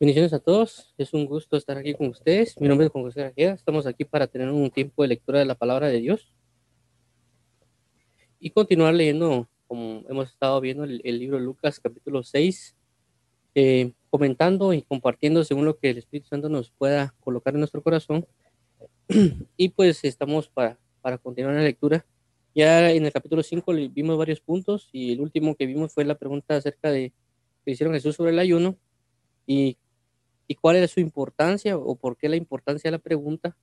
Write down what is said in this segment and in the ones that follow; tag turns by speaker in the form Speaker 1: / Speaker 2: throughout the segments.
Speaker 1: Bendiciones a todos, es un gusto estar aquí con ustedes. Mi nombre es Juan José García, estamos aquí para tener un tiempo de lectura de la palabra de Dios y continuar leyendo, como hemos estado viendo, el, el libro de Lucas capítulo 6, eh, comentando y compartiendo según lo que el Espíritu Santo nos pueda colocar en nuestro corazón. y pues estamos para, para continuar la lectura. Ya en el capítulo 5 vimos varios puntos y el último que vimos fue la pregunta acerca de que hicieron Jesús sobre el ayuno y y cuál es su importancia o por qué la importancia de la pregunta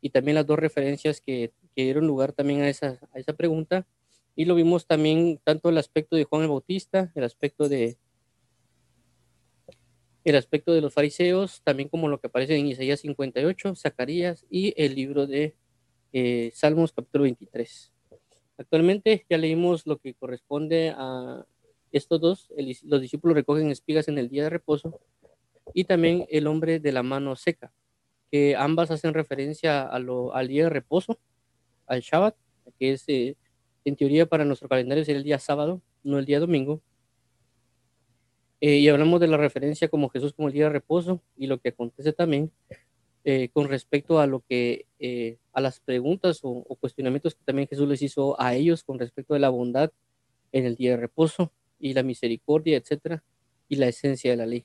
Speaker 1: y también las dos referencias que, que dieron lugar también a esa, a esa pregunta. Y lo vimos también tanto el aspecto de Juan el Bautista, el aspecto de el aspecto de los fariseos, también como lo que aparece en Isaías 58, Zacarías y el libro de eh, Salmos capítulo 23. Actualmente ya leímos lo que corresponde a estos dos. El, los discípulos recogen espigas en el día de reposo y también el hombre de la mano seca, que ambas hacen referencia a lo, al día de reposo, al Shabbat, que es eh, en teoría para nuestro calendario sería el día sábado, no el día domingo. Eh, y hablamos de la referencia como Jesús como el día de reposo y lo que acontece también eh, con respecto a lo que a las preguntas o, o, cuestionamientos que también Jesús les hizo a ellos con respecto de la bondad en el día de reposo y la misericordia, etcétera, y la esencia de la ley.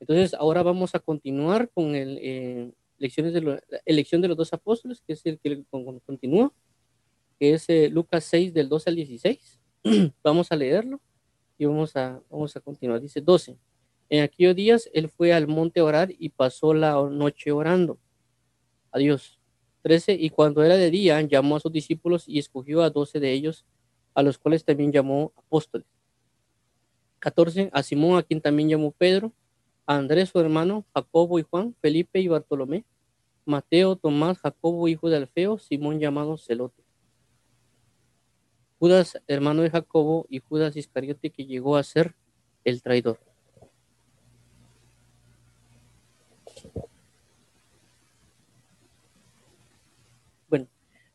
Speaker 1: Entonces, ahora vamos a continuar con el, eh, lecciones de la elección de los dos apóstoles, que es el que continúa, que es eh, Lucas 6 del 12 al 16. vamos a leerlo y vamos a, vamos a continuar. Dice 12. En aquellos días él fue al monte a orar y pasó la noche orando. Adiós. 13. Y cuando era de día, llamó a sus discípulos y escogió a doce de ellos, a los cuales también llamó apóstoles. 14. A Simón, a quien también llamó Pedro, Andrés su hermano, Jacobo y Juan, Felipe y Bartolomé, Mateo, Tomás, Jacobo, hijo de Alfeo, Simón llamado Celote. Judas, hermano de Jacobo, y Judas Iscariote, que llegó a ser el traidor. Bueno,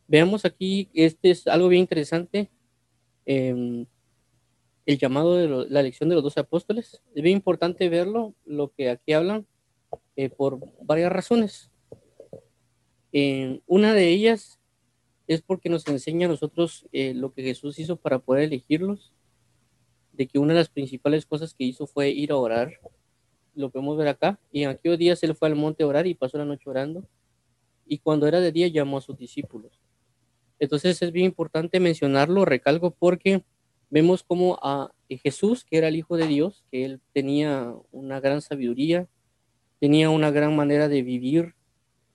Speaker 1: veamos aquí, este es algo bien interesante. Eh, el llamado de la elección de los dos apóstoles. Es bien importante verlo, lo que aquí hablan, eh, por varias razones. Eh, una de ellas es porque nos enseña a nosotros eh, lo que Jesús hizo para poder elegirlos, de que una de las principales cosas que hizo fue ir a orar, lo podemos ver acá, y en aquellos días él fue al monte a orar y pasó la noche orando, y cuando era de día llamó a sus discípulos. Entonces es bien importante mencionarlo, recalco, porque vemos como a Jesús, que era el Hijo de Dios, que él tenía una gran sabiduría, tenía una gran manera de vivir,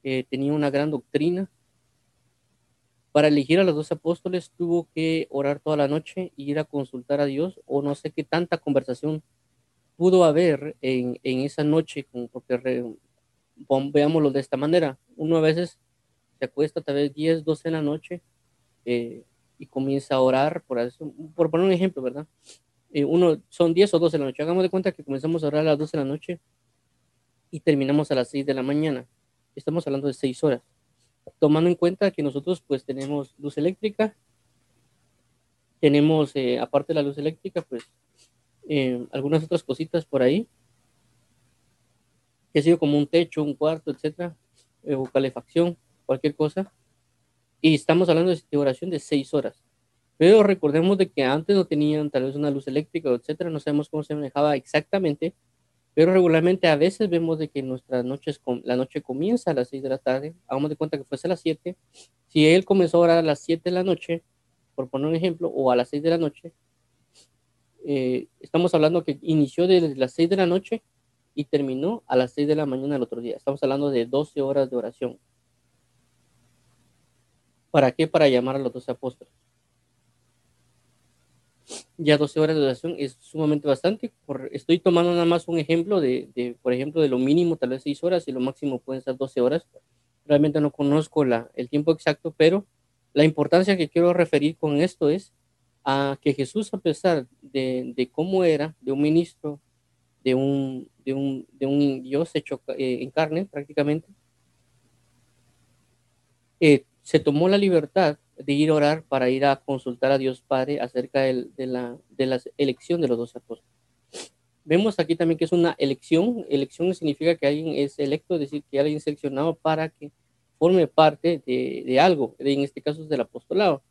Speaker 1: eh, tenía una gran doctrina. Para elegir a los dos apóstoles tuvo que orar toda la noche y ir a consultar a Dios, o no sé qué tanta conversación pudo haber en, en esa noche, porque re, veámoslo de esta manera. Uno a veces se acuesta tal vez 10, 12 de la noche, eh, y comienza a orar, por, eso, por poner un ejemplo, ¿verdad? Eh, uno, son 10 o 12 de la noche. Hagamos de cuenta que comenzamos a orar a las 12 de la noche y terminamos a las 6 de la mañana. Estamos hablando de 6 horas. Tomando en cuenta que nosotros pues tenemos luz eléctrica, tenemos, eh, aparte de la luz eléctrica, pues eh, algunas otras cositas por ahí, que ha sido como un techo, un cuarto, etcétera, o calefacción, cualquier cosa y estamos hablando de oración de seis horas. Pero recordemos de que antes no tenían tal vez una luz eléctrica, etcétera, no sabemos cómo se manejaba exactamente, pero regularmente a veces vemos de que nuestras noches, la noche comienza a las 6 de la tarde, hagamos de cuenta que fuese a las 7, si él comenzó a orar a las 7 de la noche, por poner un ejemplo, o a las 6 de la noche, eh, estamos hablando que inició desde las 6 de la noche y terminó a las 6 de la mañana el otro día. Estamos hablando de 12 horas de oración. ¿Para qué? Para llamar a los doce apóstoles. Ya 12 horas de oración es sumamente bastante. Por, estoy tomando nada más un ejemplo de, de, por ejemplo, de lo mínimo tal vez 6 horas y lo máximo pueden ser 12 horas. Realmente no conozco la, el tiempo exacto, pero la importancia que quiero referir con esto es a que Jesús, a pesar de, de cómo era, de un ministro, de un, de un, de un Dios hecho eh, en carne prácticamente, eh, se tomó la libertad de ir a orar para ir a consultar a Dios Padre acerca de, de, la, de elección de los dos apóstoles. vemos aquí también que es una elección. Elección significa que alguien es electo, es decir, que alguien es seleccionado para que forme parte de, algo, en este caso es del apostolado.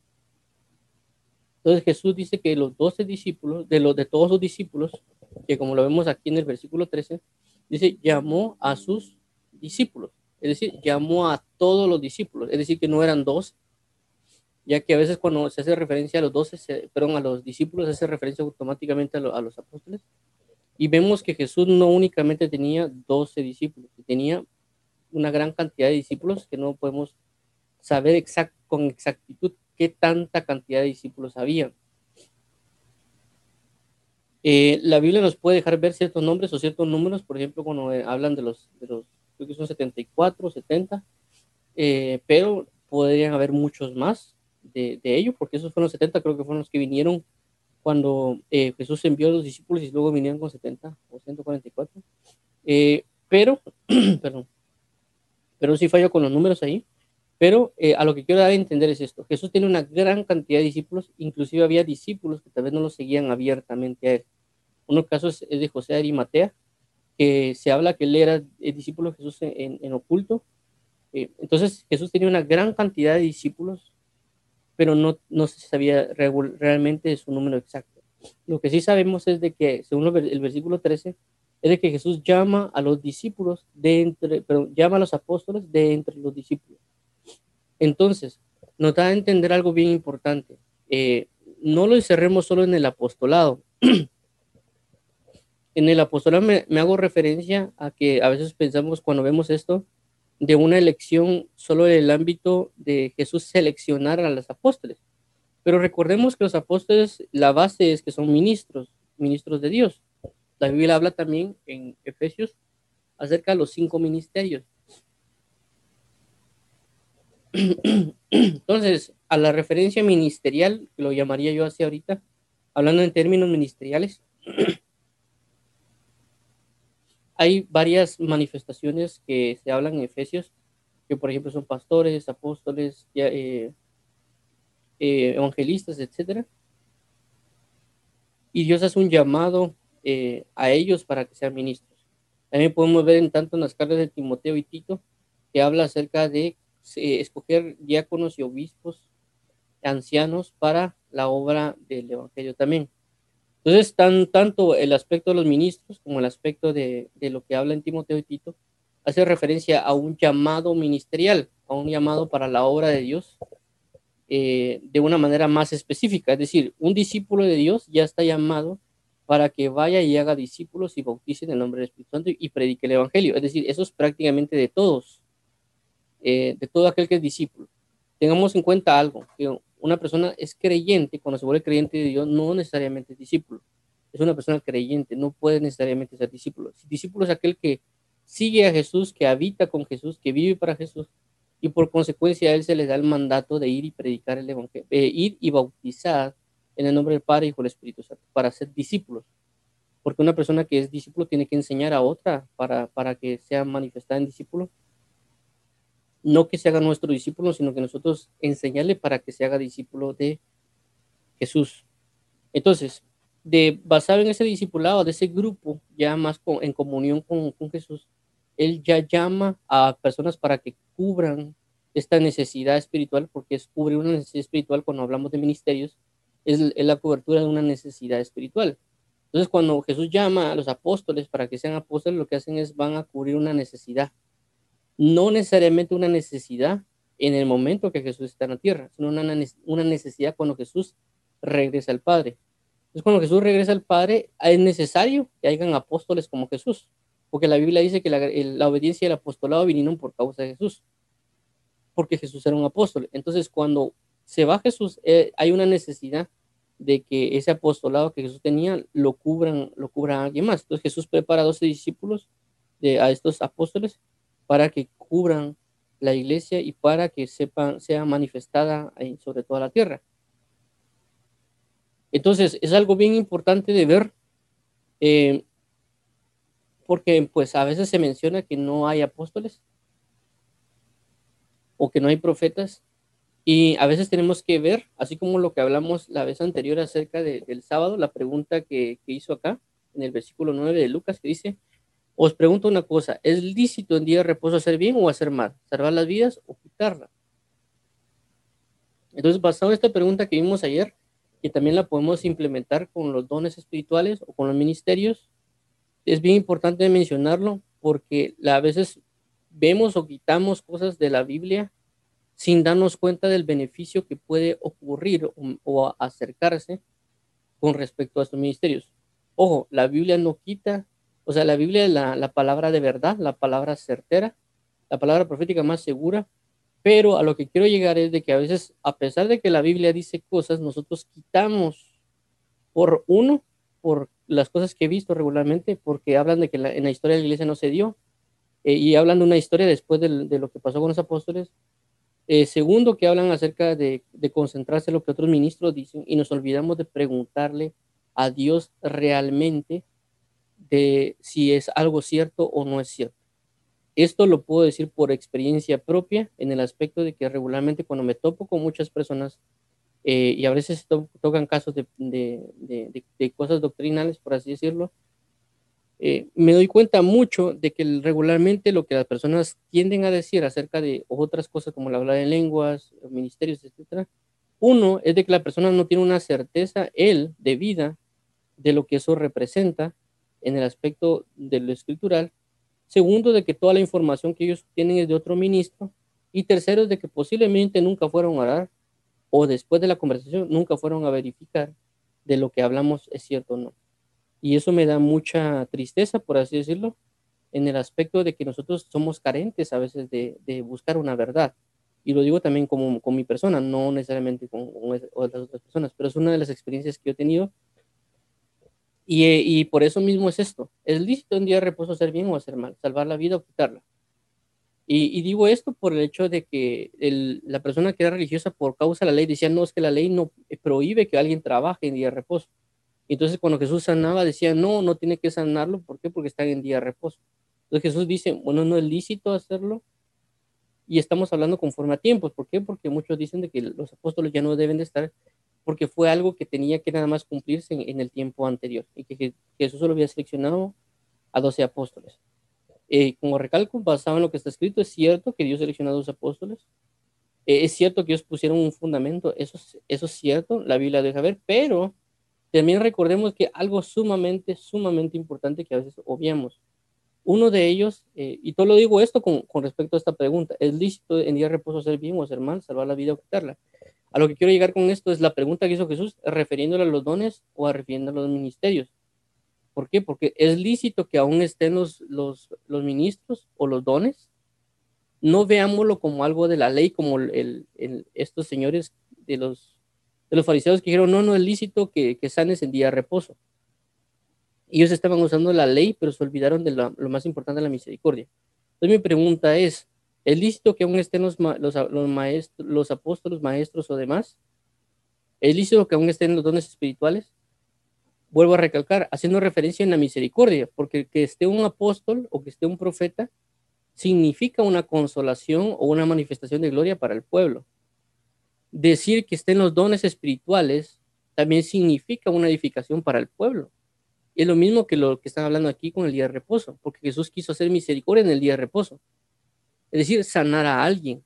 Speaker 1: Entonces Jesús dice que los doce discípulos, de los de todos los discípulos, que como lo vemos aquí en el versículo 13, dice, llamó a sus discípulos, es decir, llamó a todos los discípulos, es decir, que no eran dos, ya que a veces cuando se hace referencia a los doce, perdón, a los discípulos, se hace referencia automáticamente a, los apóstoles, y vemos que Jesús no únicamente tenía doce discípulos, tenía una gran cantidad de discípulos que no podemos saber con exactitud qué tanta cantidad de discípulos había. Eh, la Biblia nos puede dejar ver ciertos nombres o ciertos números, por ejemplo, cuando eh, hablan de los, creo que son 74, 70, eh, pero podrían haber muchos más de, de, ellos, porque esos fueron los 70, creo que fueron los que vinieron cuando Jesús envió a los discípulos y luego vinieron con 70 o 144. pero, perdón, pero sí fallo con los números ahí. Pero eh, a lo que quiero dar a entender es esto. Jesús tiene una gran cantidad de discípulos, inclusive había discípulos que tal vez no lo seguían abiertamente a él. Uno caso es, de José de Arimatea, que se habla que él era el discípulo de Jesús en, oculto. Eh, entonces Jesús tenía una gran cantidad de discípulos, pero no, no se sabía realmente su número exacto. Lo que sí sabemos es de que, según el versículo 13, es de que Jesús llama a los discípulos de entre, pero llama a los apóstoles de entre los discípulos. Entonces, nos da a entender algo bien importante. Eh, no lo encerremos solo en el apostolado. en el apostolado me, hago referencia a que a veces pensamos cuando vemos esto de una elección solo en el ámbito de Jesús seleccionar a los apóstoles. Pero recordemos que los apóstoles, la base es que son ministros, ministros de Dios. La Biblia habla también en Efesios acerca de los cinco ministerios. Entonces, a la referencia ministerial, que lo llamaría yo así ahorita, hablando en términos ministeriales, hay varias manifestaciones que se hablan en Efesios, que por ejemplo son pastores, apóstoles, eh, eh, evangelistas, etc. Y Dios hace un llamado eh, a ellos para que sean ministros. También podemos ver en tanto en las cartas de Timoteo y Tito, que habla acerca de escoger diáconos y obispos ancianos para la obra del Evangelio también. Entonces, tan, tanto el aspecto de los ministros como el aspecto de, de, lo que habla en Timoteo y Tito hace referencia a un llamado ministerial, a un llamado para la obra de Dios eh, de una manera más específica. Es decir, un discípulo de Dios ya está llamado para que vaya y haga discípulos y bautice en el nombre del Espíritu Santo y predique el Evangelio. Es decir, eso es prácticamente de todos. Eh, de todo aquel que es discípulo. Tengamos en cuenta algo, que una persona es creyente, cuando se vuelve creyente de Dios, no necesariamente es discípulo. Es una persona creyente, no puede necesariamente ser discípulo. Si discípulo es aquel que sigue a Jesús, que habita con Jesús, que vive para Jesús, y por consecuencia a él se le da el mandato de ir y predicar el evangelio, eh, ir y bautizar en el nombre del Padre, y del Espíritu Santo, para ser discípulos. Porque una persona que es discípulo tiene que enseñar a otra para, para que sea manifestada en discípulo no que se haga nuestro discípulo, sino que nosotros enseñarle para que se haga discípulo de Jesús. Entonces, de basado en ese discipulado, de ese grupo, ya más en comunión con, Jesús, Él ya llama a personas para que cubran esta necesidad espiritual, porque es cubrir una necesidad espiritual cuando hablamos de ministerios, es, es la cobertura de una necesidad espiritual. Entonces, cuando Jesús llama a los apóstoles para que sean apóstoles, lo que hacen es van a cubrir una necesidad no necesariamente una necesidad en el momento que Jesús está en la tierra, sino una, una necesidad cuando Jesús regresa al Padre. Entonces, cuando Jesús regresa al Padre, es necesario que hayan apóstoles como Jesús, porque la Biblia dice que la, obediencia y el apostolado vinieron por causa de Jesús, porque Jesús era un apóstol. Entonces, cuando se va Jesús, eh, hay una necesidad de que ese apostolado que Jesús tenía lo cubran, lo cubra alguien más. Entonces, Jesús prepara a 12 discípulos, de, a estos apóstoles, para que cubran la iglesia y para que sepan, sea manifestada sobre toda la tierra. Entonces, es algo bien importante de ver, eh, porque pues a veces se menciona que no hay apóstoles o que no hay profetas, y a veces tenemos que ver, así como lo que hablamos la vez anterior acerca del sábado, la pregunta que, que hizo acá, en el versículo 9 de Lucas, que dice, os pregunto una cosa, ¿es lícito en día de reposo hacer bien o hacer mal? ¿Salvar las vidas o quitarlas? Entonces, basado en esta pregunta que vimos ayer, que también la podemos implementar con los dones espirituales o con los ministerios, es bien importante mencionarlo porque a veces vemos o quitamos cosas de la Biblia sin darnos cuenta del beneficio que puede ocurrir o, acercarse con respecto a estos ministerios. Ojo, la Biblia no quita, o sea, la Biblia es la, la palabra de verdad, la palabra certera, la palabra profética más segura, pero a lo que quiero llegar es de que a veces, a pesar de que la Biblia dice cosas, nosotros quitamos por uno, por las cosas que he visto regularmente, porque hablan de que en la historia de la iglesia no se dio, eh, y hablan de una historia después de, lo que pasó con los apóstoles. Eh, segundo, que hablan acerca de, de concentrarse en lo que otros ministros dicen, y nos olvidamos de preguntarle a Dios realmente de si es algo cierto o no es cierto. Esto lo puedo decir por experiencia propia en el aspecto de que regularmente cuando me topo con muchas personas eh, y a veces tocan casos de, de, cosas doctrinales, por así decirlo, eh, me doy cuenta mucho de que regularmente lo que las personas tienden a decir acerca de otras cosas como la habla de lenguas, ministerios, etcétera, uno es de que la persona no tiene una certeza, él, de vida, de lo que eso representa en el aspecto de lo escritural, Segundo, de que toda la información que ellos tienen es de otro ministro. Y tercero, de que posiblemente nunca fueron a orar o después de la conversación nunca fueron a verificar de lo que hablamos es cierto o no. Y eso me da mucha tristeza, por así decirlo, en el aspecto de que nosotros somos carentes a veces de, buscar una verdad. Y lo digo también como con mi persona, no necesariamente con, con otras personas, pero es una de las experiencias que yo he tenido eh, y, por eso mismo es esto. ¿Es lícito un día de reposo hacer bien o hacer mal? ¿Salvar la vida o quitarla? Y, digo esto por el hecho de que la persona que era religiosa por causa de la ley decía, no, es que la ley no prohíbe que alguien trabaje en día de reposo. Entonces cuando Jesús sanaba decía, no, no tiene que sanarlo. ¿Por qué? Porque está en día de reposo. Entonces Jesús dice, bueno, no es lícito hacerlo. Y estamos hablando conforme a tiempos. ¿Por qué? Porque muchos dicen de que los apóstoles ya no deben de estar porque fue algo que tenía que nada más cumplirse en, el tiempo anterior y que, Jesús solo había seleccionado a 12 apóstoles. Eh, como recalco, basado en lo que está escrito, es cierto que Dios seleccionó a dos apóstoles, eh, es cierto que ellos pusieron un fundamento, eso, eso es cierto, la Biblia deja ver, pero también recordemos que algo sumamente, sumamente importante que a veces obviamos. Uno de ellos, eh, y todo lo digo esto con, con, respecto a esta pregunta, ¿es lícito en día de reposo hacer bien o hacer mal, salvar la vida o quitarla? A lo que quiero llegar con esto es la pregunta que hizo Jesús, refiriéndole a los dones o refiriéndole a los ministerios. ¿Por qué? Porque es lícito que aún estén los, los, los ministros o los dones. No veámoslo como algo de la ley, como el, el, estos señores de los, de los fariseos que dijeron, no, no es lícito que, que sanes en día de reposo. Ellos estaban usando la ley, pero se olvidaron de lo, lo más importante la misericordia. Entonces mi pregunta es, ¿Es lícito que aún estén los, los, maestros, los apóstoles, maestros o demás? ¿Es lícito que aún estén los dones espirituales? Vuelvo a recalcar, haciendo referencia en la misericordia, porque que esté un apóstol o que esté un profeta significa una consolación o una manifestación de gloria para el pueblo. Decir que estén los dones espirituales también significa una edificación para el pueblo. Es lo mismo que lo que están hablando aquí con el día de reposo, porque Jesús quiso hacer misericordia en el día de reposo es decir, sanar a alguien.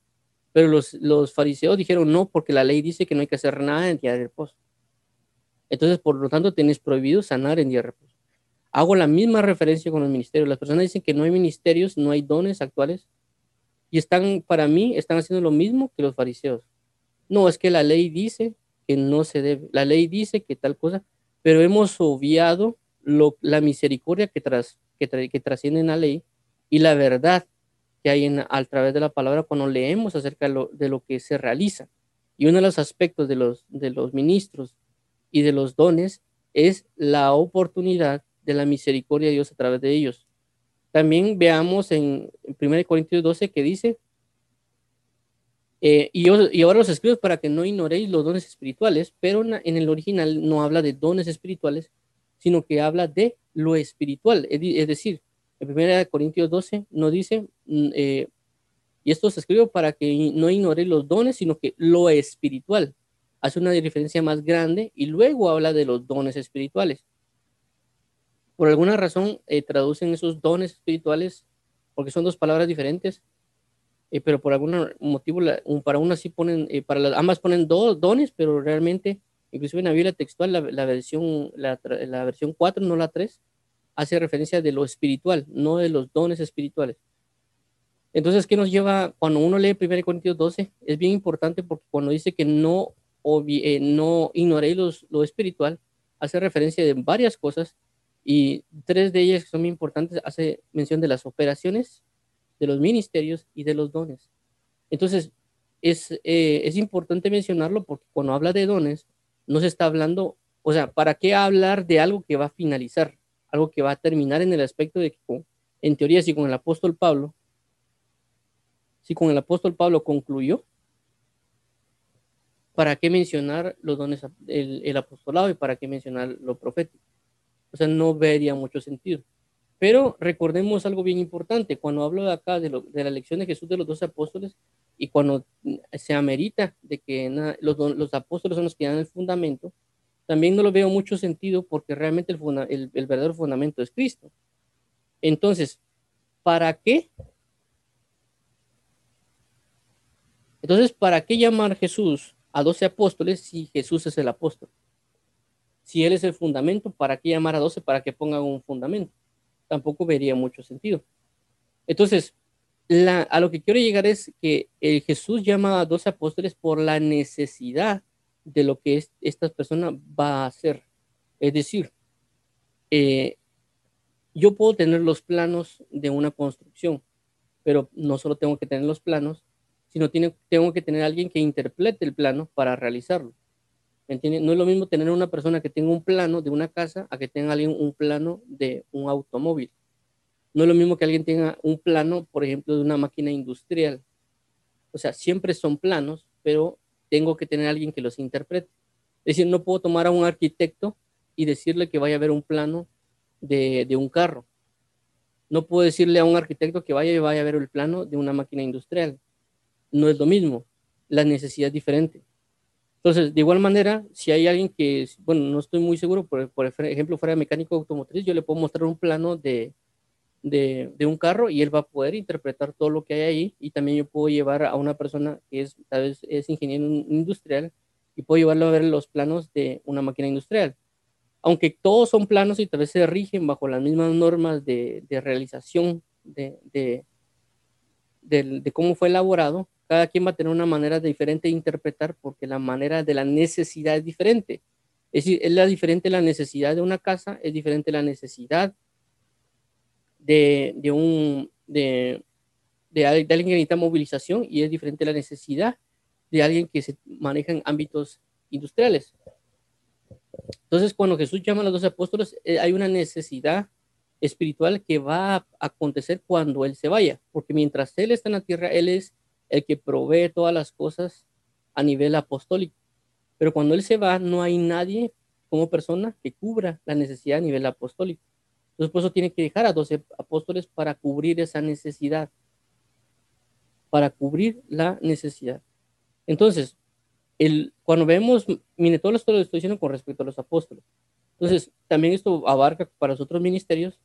Speaker 1: Pero los, los fariseos dijeron no, porque la ley dice que no hay que hacer nada en día de reposo. Entonces, por lo tanto, tenés prohibido sanar en día de reposo. Hago la misma referencia con los ministerios. Las personas dicen que no hay ministerios, no hay dones actuales. Y están, para mí, están haciendo lo mismo que los fariseos. No, es que la ley dice que no se debe. La ley dice que tal cosa, pero hemos obviado lo, la misericordia que, tras, que, que trasciende en la ley y la verdad que hay en, a través de la palabra cuando leemos acerca de lo, que se realiza. Y uno de los aspectos de los, de los ministros y de los dones es la oportunidad de la misericordia de Dios a través de ellos. También veamos en, 1 Corintios 12 que dice, eh, y, y, ahora los escribo para que no ignoréis los dones espirituales, pero en el original no habla de dones espirituales, sino que habla de lo espiritual, es decir, en 1 Corintios 12 nos dice, mm, eh, y esto se escribe para que no ignore los dones, sino que lo espiritual. Hace una diferencia más grande y luego habla de los dones espirituales. por alguna razón eh, traducen esos dones espirituales, porque son dos palabras diferentes, eh, pero por algún motivo para una sí ponen, eh, para las, ambas ponen dos dones, pero realmente, inclusive en la Biblia textual, la, versión, la, la, versión 4, no la 3, hace referencia de lo espiritual, no de los dones espirituales. Entonces, ¿qué nos lleva cuando uno lee 1 Corintios 12? Es bien importante porque cuando dice que no, eh, no ignoréis lo espiritual, hace referencia de varias cosas y tres de ellas que son muy importantes, hace mención de las operaciones, de los ministerios y de los dones. Entonces, es, eh, es importante mencionarlo porque cuando habla de dones, no se está hablando, o sea, ¿para qué hablar de algo que va a finalizar? Algo que va a terminar en el aspecto de que, en teoría, si con el apóstol Pablo, si con el apóstol Pablo concluyó, ¿para qué mencionar los dones, el, el apostolado y para qué mencionar lo profético? O sea, no vería mucho sentido. Pero recordemos algo bien importante, cuando hablo de acá de, la elección de Jesús de los dos apóstoles y cuando se amerita de que los, apóstoles son los que dan el fundamento, también no lo veo mucho sentido porque realmente el, verdadero fundamento es Cristo. Entonces, ¿para qué? Entonces, ¿para qué llamar Jesús a doce apóstoles si Jesús es el apóstol? Si Él es el fundamento, ¿para qué llamar a doce para que pongan un fundamento? tampoco vería mucho sentido. Entonces, a lo que quiero llegar es que el Jesús llama a dos apóstoles por la necesidad de lo que esta persona va a hacer. Es decir, eh, yo puedo tener los planos de una construcción, pero no solo tengo que tener los planos, sino tiene, tengo que tener alguien que interprete el plano para realizarlo. ¿Me No es lo mismo tener una persona que tenga un plano de una casa a que tenga alguien un plano de un automóvil. No es lo mismo que alguien tenga un plano, por ejemplo, de una máquina industrial. O sea, siempre son planos, pero tengo que tener alguien que los interprete. Es decir, no puedo tomar a un arquitecto y decirle que vaya a ver un plano de, de un carro. No puedo decirle a un arquitecto que vaya y vaya a ver el plano de una máquina industrial. No es lo mismo. La necesidad es diferente. Entonces, de igual manera, si hay alguien que, bueno, no estoy muy seguro, por, por ejemplo, fuera mecánico automotriz, yo le puedo mostrar un plano de, de, un carro y él va a poder interpretar todo lo que hay ahí y también yo puedo llevar a una persona que es, tal vez es ingeniero industrial y puedo llevarlo a ver los planos de una máquina industrial. Aunque todos son planos y tal vez se rigen bajo las mismas normas de, de realización de, de, de, cómo fue elaborado, cada quien va a tener una manera diferente de interpretar porque la manera de la necesidad es diferente. Es decir, es la diferente la necesidad de una casa, es diferente la necesidad de, de un, de, de, alguien que necesita movilización y es diferente la necesidad de alguien que se maneja en ámbitos industriales. Entonces, cuando Jesús llama a los dos apóstoles, eh, hay una necesidad espiritual que va a acontecer cuando Él se vaya, porque mientras Él está en la tierra, Él es el que provee todas las cosas a nivel apostólico. Pero cuando Él se va, no hay nadie como persona que cubra la necesidad a nivel apostólico. Entonces, por eso tiene que dejar a 12 apóstoles para cubrir esa necesidad. Para cubrir la necesidad. Entonces, el, cuando vemos, mire, todo esto lo estoy diciendo con respecto a los apóstoles. Entonces, también esto abarca para los otros ministerios,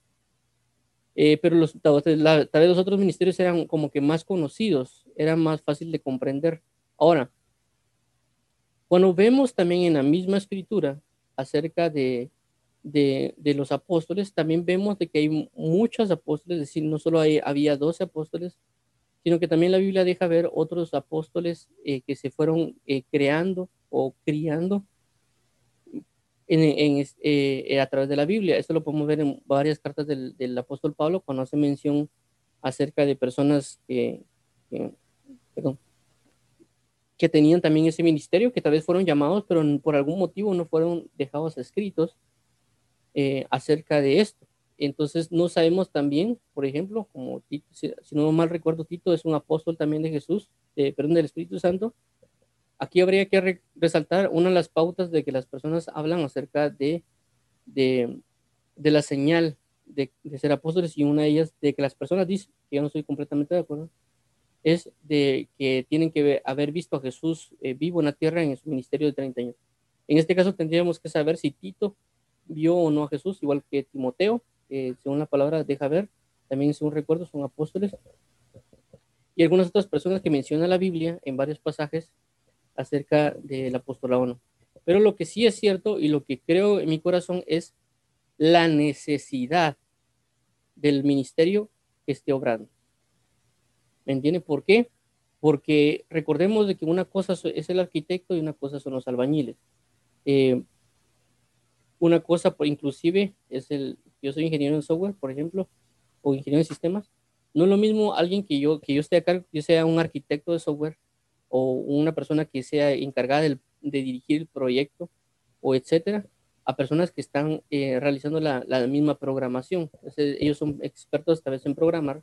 Speaker 1: eh, pero los, tal vez los otros ministerios eran como que más conocidos, era más fácil de comprender. Ahora, cuando vemos también en la misma escritura acerca de, de, de los apóstoles, también vemos de que hay muchos apóstoles, es decir, no solo había 12 apóstoles, sino que también la Biblia deja ver otros apóstoles eh, que se fueron eh, creando o criando en, eh, a través de la Biblia. Esto lo podemos ver en varias cartas del, del apóstol Pablo cuando hace mención acerca de personas que, que, tenían también ese ministerio, que tal vez fueron llamados, pero por algún motivo no fueron dejados escritos eh, acerca de esto. Entonces no sabemos también, por ejemplo, como Tito, si, no mal recuerdo, Tito es un apóstol también de Jesús, perdón, del Espíritu Santo, Aquí habría que resaltar una de las pautas de que las personas hablan acerca de, de, la señal de, ser apóstoles y una de ellas de que las personas dicen, que yo no estoy completamente de acuerdo, es de que tienen que haber visto a Jesús eh, vivo en la tierra en su ministerio de 30 años. En este caso tendríamos que saber si Tito vio o no a Jesús, igual que Timoteo, según la palabra deja ver, también según recuerdo son apóstoles, y algunas otras personas que menciona la Biblia en varios pasajes acerca del apostolado no. Pero lo que sí es cierto y lo que creo en mi corazón es la necesidad del ministerio que esté obrando. ¿Me entiende por qué? Porque recordemos de que una cosa es el arquitecto y una cosa son los albañiles. Eh, una cosa, por inclusive, es el, yo soy ingeniero en software, por ejemplo, o ingeniero en sistemas. No es lo mismo alguien que yo, que yo esté acá, yo sea un arquitecto de software o una persona que sea encargada de dirigir el proyecto o etcétera, a personas que están eh, realizando la, la, misma programación. ellos son expertos tal vez en programar,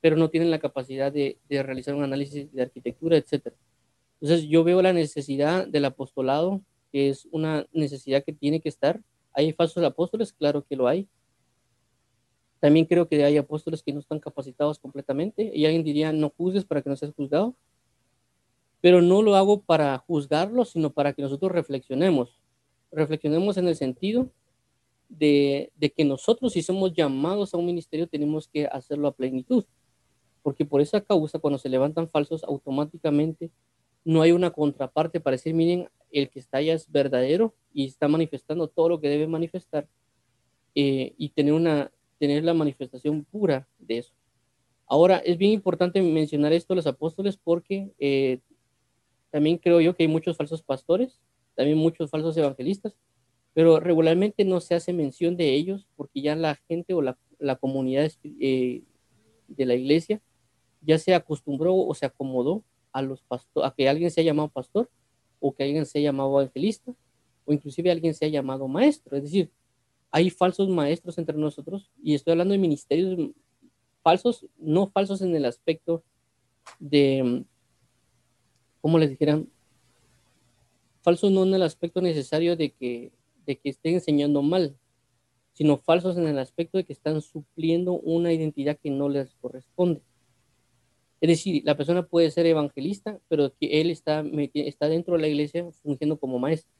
Speaker 1: pero no tienen la capacidad de, de realizar un análisis de arquitectura, etcétera. Entonces yo veo la necesidad del apostolado que es una necesidad que tiene que estar. ¿Hay falsos apóstoles? Claro que lo hay. También creo que hay apóstoles que no están capacitados completamente. Y alguien diría, no juzgues para que no seas juzgado. Pero no lo hago para juzgarlos, sino para que nosotros reflexionemos. Reflexionemos en el sentido de, de, que nosotros, si somos llamados a un ministerio, tenemos que hacerlo a plenitud. Porque por esa causa, cuando se levantan falsos, automáticamente no hay una contraparte para decir, miren, el que está allá es verdadero y está manifestando todo lo que debe manifestar eh, y tener, una, tener la manifestación pura de eso. Ahora, es bien importante mencionar esto a los apóstoles porque eh, también creo yo que hay muchos falsos pastores, también muchos falsos evangelistas, pero regularmente no se hace mención de ellos porque ya la gente o la, la comunidad eh, de la iglesia ya se acostumbró o se acomodó a los pastores, a que alguien sea llamado pastor o que alguien sea llamado evangelista o inclusive alguien sea llamado maestro. Es decir, hay falsos maestros entre nosotros y estoy hablando de ministerios falsos, no falsos en el aspecto de, ¿cómo les dijeran? Falsos no en el aspecto necesario de que, de que estén enseñando mal, sino falsos en el aspecto de que están supliendo una identidad que no les corresponde. Es decir, la persona puede ser evangelista, pero que él está, está dentro de la iglesia fungiendo como maestro.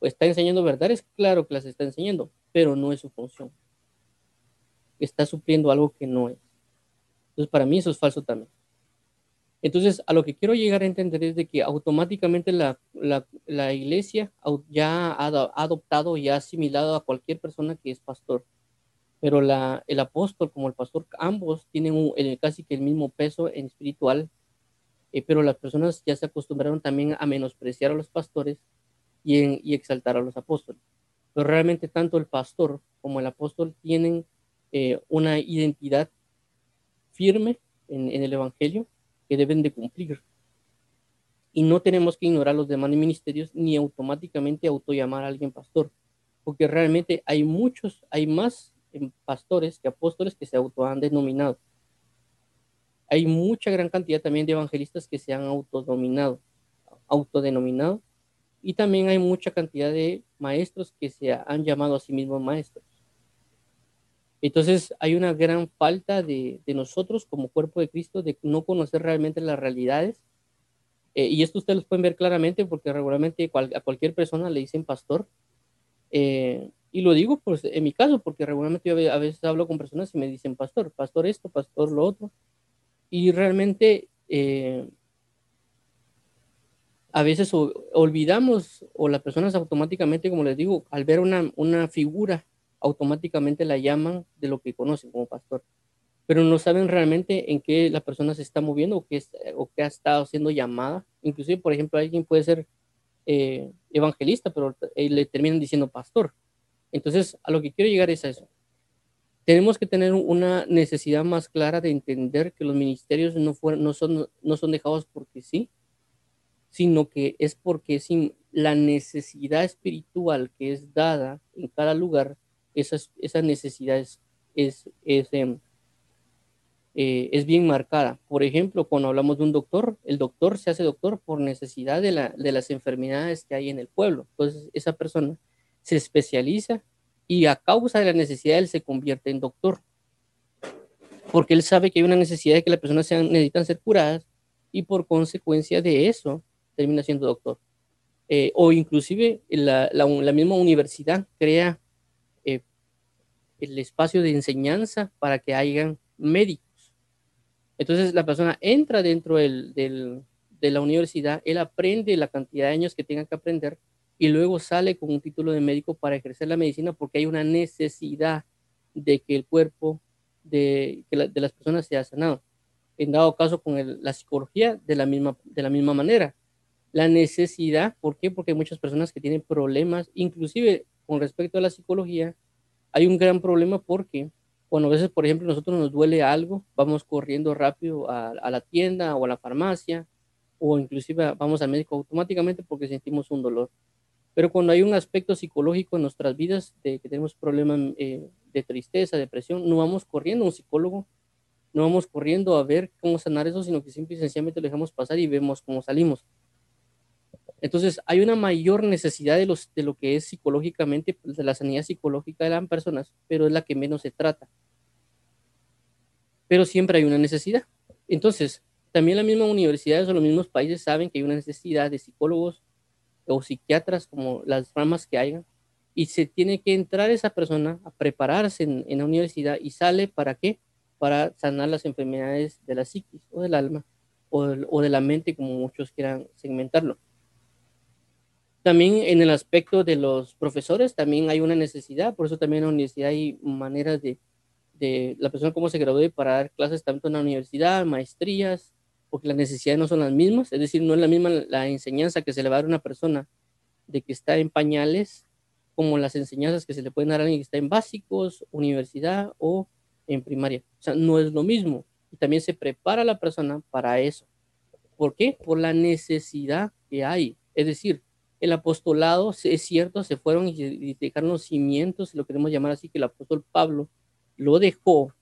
Speaker 1: Está enseñando verdades, claro que las está enseñando, pero no es su función. Está supliendo algo que no es. Entonces, para mí eso es falso también. Entonces, a lo que quiero llegar a entender es de que automáticamente la, la, la iglesia ya ha adoptado y ha asimilado a cualquier persona que es pastor pero la, el apóstol como el pastor, ambos tienen casi que el mismo peso en espiritual, eh, pero las personas ya se acostumbraron también a menospreciar a los pastores y, en, y exaltar a los apóstoles. Pero realmente tanto el pastor como el apóstol tienen eh, una identidad firme en, en el Evangelio que deben de cumplir. Y no tenemos que ignorar los demás ministerios ni automáticamente autollamar a alguien pastor, porque realmente hay muchos, hay más pastores que apóstoles que se auto han denominado. Hay mucha gran cantidad también de evangelistas que se han autodominado, autodenominado, y también hay mucha cantidad de maestros que se han llamado a sí mismos maestros. Entonces hay una gran falta de, de nosotros como cuerpo de Cristo de no conocer realmente las realidades. Eh, y esto ustedes lo pueden ver claramente porque regularmente a cualquier persona le dicen pastor. Eh, y lo digo pues en mi caso, porque regularmente yo a veces hablo con personas y me dicen, pastor, pastor esto, pastor lo otro. Y realmente eh, a veces olvidamos o las personas automáticamente, como les digo, al ver una, una figura, automáticamente la llaman de lo que conocen como pastor. Pero no saben realmente en qué la persona se está moviendo o qué, o qué ha estado siendo llamada. Inclusive, por ejemplo, alguien puede ser eh, evangelista, pero eh, le terminan diciendo pastor entonces, a lo que quiero llegar es a eso. Tenemos que tener una necesidad más clara de entender que los ministerios no, son, dejados porque sí, sino que es porque la necesidad espiritual que es dada en cada lugar, esa, esa necesidad es, es, em, eh, es bien marcada. Por ejemplo, cuando hablamos de un doctor, el doctor se hace doctor por necesidad de, de las enfermedades que hay en el pueblo. Entonces, esa persona se especializa y a causa de la necesidad él se convierte en doctor. Porque él sabe que hay una necesidad de que las personas necesitan ser curadas y por consecuencia de eso termina siendo doctor. eh, o inclusive la, la, la, misma universidad crea eh, el espacio de enseñanza para que hayan médicos. Entonces la persona entra dentro del, del, de la universidad, él aprende la cantidad de años que tenga que aprender y luego sale con un título de médico para ejercer la medicina porque hay una necesidad de que el cuerpo de, que las personas sea sanado. En dado caso con la psicología, de la, misma, de la misma manera. La necesidad, ¿por qué? Porque hay muchas personas que tienen problemas, inclusive con respecto a la psicología, hay un gran problema porque cuando a veces, por ejemplo, nosotros nos duele algo, vamos corriendo rápido a, a la tienda o a la farmacia, o inclusive vamos al médico automáticamente porque sentimos un dolor. Pero cuando hay un aspecto psicológico en nuestras vidas, de que tenemos problemas eh, de tristeza, depresión, no vamos corriendo a un psicólogo, no vamos corriendo a ver cómo sanar eso, sino que simple y sencillamente lo dejamos pasar y vemos cómo salimos. Entonces, hay una mayor necesidad de, los, de lo que es psicológicamente, pues, de la sanidad psicológica de las personas, pero es la que menos se trata. Pero siempre hay una necesidad. Entonces, también las mismas universidades o los mismos países saben que hay una necesidad de psicólogos o psiquiatras, como las ramas que hayan, y se tiene que entrar esa persona a prepararse en, en la universidad y sale para qué? Para sanar las enfermedades de la psiquis o del alma o, o de la mente, como muchos quieran segmentarlo. También en el aspecto de los profesores, también hay una necesidad, por eso también en la universidad hay maneras de, de la persona cómo se gradúe para dar clases tanto en la universidad, maestrías, porque las necesidades no son las mismas, es decir, no es la misma la enseñanza que se le va a dar a una persona de que está en pañales como las enseñanzas que se le pueden dar a alguien que está en básicos, universidad o en primaria. O sea, no es lo mismo. Y también se prepara la persona para eso. ¿Por qué? Por la necesidad que hay. Es decir, el apostolado, es cierto, se fueron y dejaron los cimientos, lo queremos llamar así, que el apóstol Pablo lo dejó,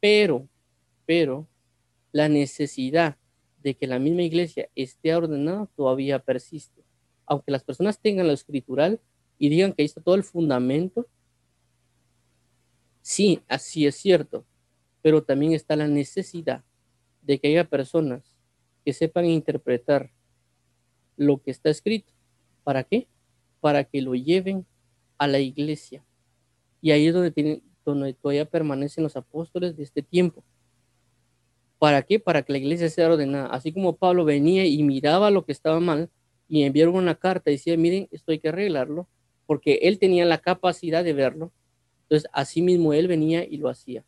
Speaker 1: pero, pero, la necesidad de que la misma iglesia esté ordenada todavía persiste. Aunque las personas tengan lo escritural y digan que ahí está todo el fundamento, sí, así es cierto, pero también está la necesidad de que haya personas que sepan interpretar lo que está escrito. ¿Para qué? Para que lo lleven a la iglesia. Y ahí es donde, tienen, donde todavía permanecen los apóstoles de este tiempo. ¿Para qué? Para que la iglesia sea ordenada. Así como Pablo venía y miraba lo que estaba mal y enviaron una carta y decía, miren, esto hay que arreglarlo, porque él tenía la capacidad de verlo. Entonces, así mismo él venía y lo hacía.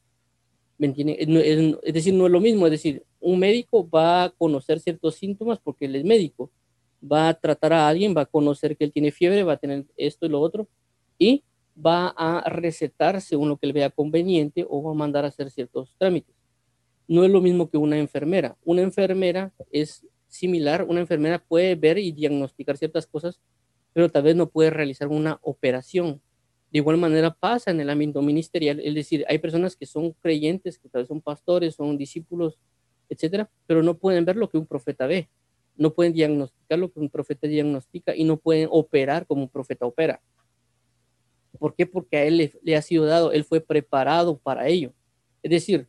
Speaker 1: ¿Me entienden? Es, decir, no es lo mismo. Es decir, un médico va a conocer ciertos síntomas porque él es médico. Va a tratar a alguien, va a conocer que él tiene fiebre, va a tener esto y lo otro, y va a recetar según lo que él vea conveniente o va a mandar a hacer ciertos trámites no es lo mismo que una enfermera. Una enfermera es similar, una enfermera puede ver y diagnosticar ciertas cosas, pero tal vez no puede realizar una operación. De igual manera pasa en el ámbito ministerial, es decir, hay personas que son creyentes, que tal vez son pastores, son discípulos, etcétera, pero no pueden ver lo que un profeta ve, no pueden diagnosticar lo que un profeta diagnostica y no pueden operar como un profeta opera. ¿Por qué? Porque a él le, ha sido dado, él fue preparado para ello. Es decir,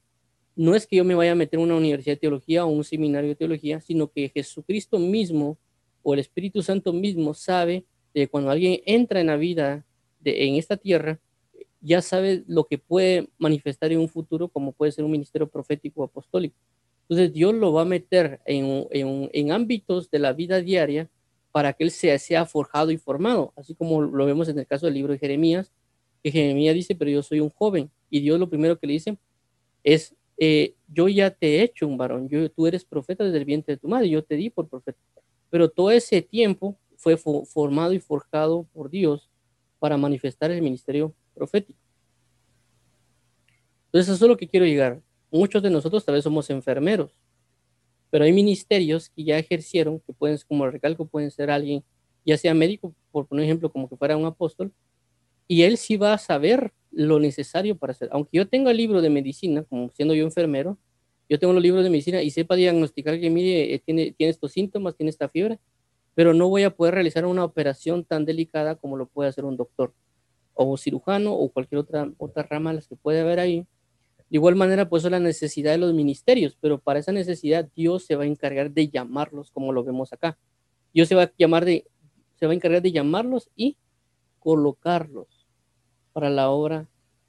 Speaker 1: no es que yo me vaya a meter en una universidad de teología o un seminario de teología, sino que Jesucristo mismo o el Espíritu Santo mismo sabe que cuando alguien entra en la vida de, en esta tierra, ya sabe lo que puede manifestar en un futuro, como puede ser un ministerio profético o apostólico. Entonces Dios lo va a meter en, en, en ámbitos de la vida diaria para que él sea, sea forjado y formado, así como lo vemos en el caso del libro de Jeremías, que Jeremías dice, pero yo soy un joven, y Dios lo primero que le dice es, eh, yo ya te he hecho un varón, yo, tú eres profeta desde el vientre de tu madre, yo te di por profeta. Pero todo ese tiempo fue fo formado y forjado por Dios para manifestar el ministerio profético. Entonces eso es lo que quiero llegar. Muchos de nosotros tal vez somos enfermeros, pero hay ministerios que ya ejercieron, que pueden, como recalco, pueden ser alguien, ya sea médico, por poner ejemplo, como que fuera un apóstol, y él sí va a saber lo necesario para hacer. Aunque yo tenga el libro de medicina, como siendo yo enfermero, yo tengo los libros de medicina y sepa diagnosticar que, mire, eh, tiene, tiene estos síntomas, tiene esta fiebre, pero no voy a poder realizar una operación tan delicada como lo puede hacer un doctor o cirujano o cualquier otra, otra rama las que puede haber ahí. De igual manera, pues es la necesidad de los ministerios, pero para esa necesidad Dios se va a encargar de llamarlos como lo vemos acá. Dios se va a llamar de, se va a encargar de llamarlos y colocarlos para la obra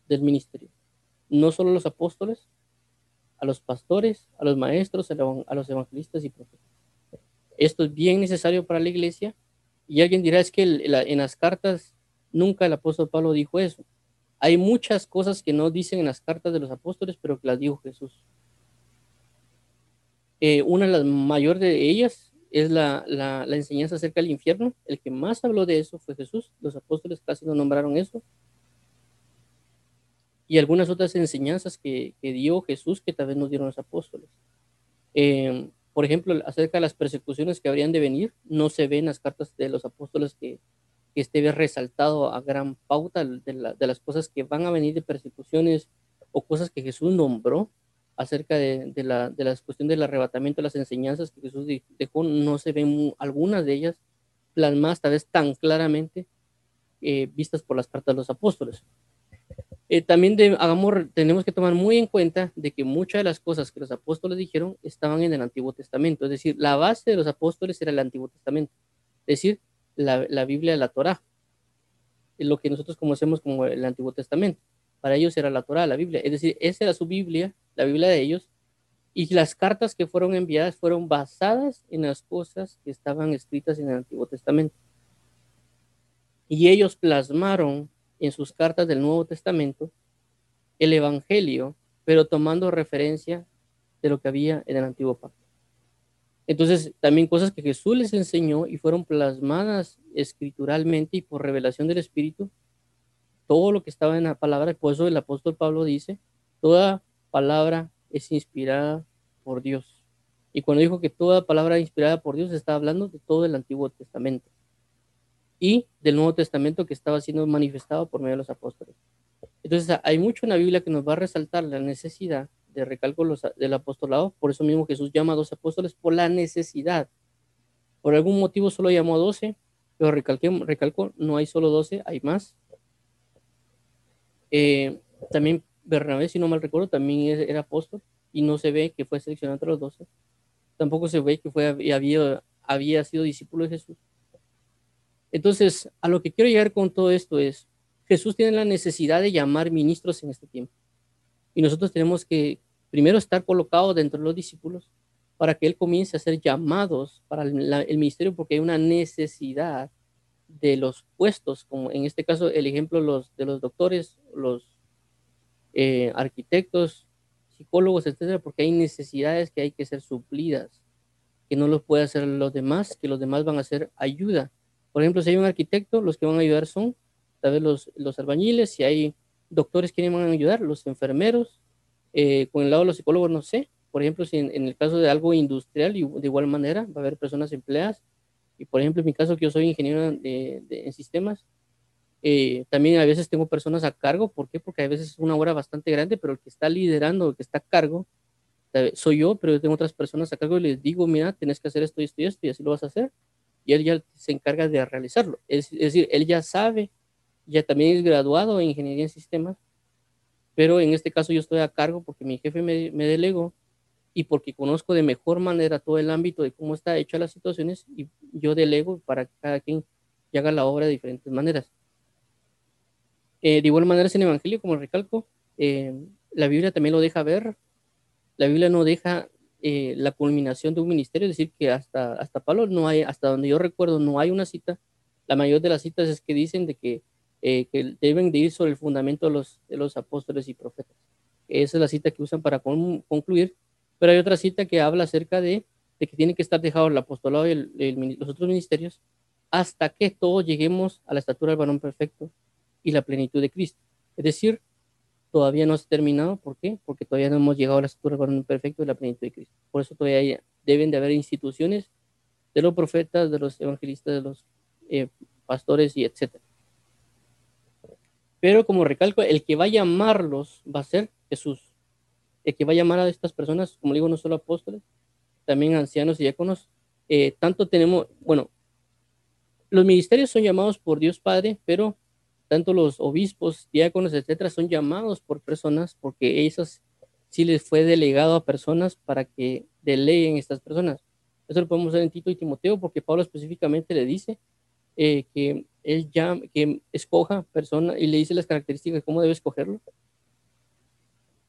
Speaker 1: del ministerio. No solo los apóstoles, a los pastores, a los maestros, a los evangelistas y profetas. Esto es bien necesario para la iglesia. Y alguien dirá, es que en las cartas nunca el apóstol Pablo dijo eso. Hay muchas cosas que no dicen en las cartas de los apóstoles, pero que las dijo Jesús. Eh, una de las mayores de ellas es la, enseñanza acerca del infierno. El que más habló de eso fue Jesús. Los apóstoles casi no nombraron eso. Y algunas otras enseñanzas que, dio Jesús que tal vez nos dieron los apóstoles. Eh, por ejemplo, acerca de las persecuciones que habrían de venir, no se ve en las cartas de los apóstoles que, que esté resaltado a gran pauta de, las cosas que van a venir de persecuciones o cosas que Jesús nombró acerca de, la, de las cuestiones del arrebatamiento, las enseñanzas que Jesús dejó, no se ven algunas de ellas plasmadas tal vez tan claramente eh, vistas por las cartas de los apóstoles. Eh, también tenemos que tomar muy en cuenta de que muchas de las cosas que los apóstoles dijeron estaban en el Antiguo Testamento, es decir, la base de los apóstoles era el Antiguo Testamento, es decir, la, Biblia de la Torá, lo que nosotros conocemos como el Antiguo Testamento. Para ellos era la Torá, la Biblia, es decir, esa era su Biblia, la Biblia de ellos, y las cartas que fueron enviadas fueron basadas en las cosas que estaban escritas en el Antiguo Testamento. Y ellos plasmaron en sus cartas del Nuevo Testamento el Evangelio, pero tomando referencia de lo que había en el Antiguo Pacto. Entonces, también cosas que Jesús les enseñó y fueron plasmadas escrituralmente y por revelación del Espíritu, todo lo que estaba en la palabra, por eso el apóstol Pablo dice, toda palabra es inspirada por Dios. Y cuando dijo que toda palabra inspirada por Dios, está hablando de todo el Antiguo Testamento y del Nuevo Testamento que estaba siendo manifestado por medio de los apóstoles. Entonces hay mucho en la Biblia que nos va a resaltar la necesidad de recalco del apostolado, por eso mismo Jesús llama a dos apóstoles por la necesidad. Por algún motivo solo llamó a doce, pero recalqué, recalco, no hay solo doce, hay más. Eh, también Bernabé, si no mal recuerdo, también era apóstol y no se ve que fue seleccionado entre los doce. Tampoco se ve que fue, había, había sido discípulo de Jesús. Entonces, a lo que quiero llegar con todo esto es, Jesús tiene la necesidad de llamar ministros en este tiempo. Y nosotros tenemos que primero estar colocados dentro de los discípulos para que Él comience a ser llamados para el, ministerio porque hay una necesidad de los puestos, como en este caso el ejemplo los, de los doctores, los eh, arquitectos, psicólogos, etcétera, porque hay necesidades que hay que ser suplidas, que no los puede hacer los demás, que los demás van a hacer ayuda por ejemplo, si hay un arquitecto, los que van a ayudar son tal vez los, los albañiles, si hay doctores, que van a ayudar? Los enfermeros, eh, con el lado de los psicólogos, no sé. Por ejemplo, si en, el caso de algo industrial, de igual manera, va a haber personas empleadas. Y por ejemplo, en mi caso, que yo soy ingeniero de, en sistemas, eh, también a veces tengo personas a cargo. ¿Por qué? Porque a veces es una hora bastante grande, pero el que está liderando, el que está a cargo, soy yo, pero yo tengo otras personas a cargo y les digo, mira, tienes que hacer esto y esto y esto, y así lo vas a hacer y él ya se encarga de realizarlo. Es, decir, él ya sabe, ya también es graduado en ingeniería en sistemas, pero en este caso yo estoy a cargo porque mi jefe me, me delegó y porque conozco de mejor manera todo el ámbito de cómo está hecha las situaciones y yo delego para que cada quien haga la obra de diferentes maneras. Eh, de igual manera, en el Evangelio, como recalco, eh, la Biblia también lo deja ver. La Biblia no deja eh, la culminación de un ministerio, es decir, que hasta, hasta Pablo no hay, hasta donde yo recuerdo, no hay una cita. La mayoría de las citas es que dicen de que, eh, que deben de ir sobre el fundamento de los, de los apóstoles y profetas. Esa es la cita que usan para concluir, pero hay otra cita que habla acerca de, de que tiene que estar dejado el apostolado y los otros ministerios hasta que todos lleguemos a la estatura del varón perfecto y la plenitud de Cristo. Es decir, todavía no se ha terminado. ¿Por qué? Porque todavía no hemos llegado a la estructura varón perfecto de la plenitud de Cristo. Por eso todavía deben de haber instituciones de los profetas, de los evangelistas, de los eh, pastores y etcétera. Pero como recalco, el que va a llamarlos va a ser Jesús. El que va a llamar a estas personas, como digo, no solo apóstoles, también ancianos y diáconos. Eh, tanto tenemos, bueno, los ministerios son llamados por Dios Padre, pero tanto los obispos, diáconos, etcétera, son llamados por personas porque esos sí les fue delegado a personas para que deleguen estas personas. Eso lo podemos ver en Tito y Timoteo porque Pablo específicamente le dice eh, que él ya, que escoja persona y le dice las características de cómo debe escogerlo.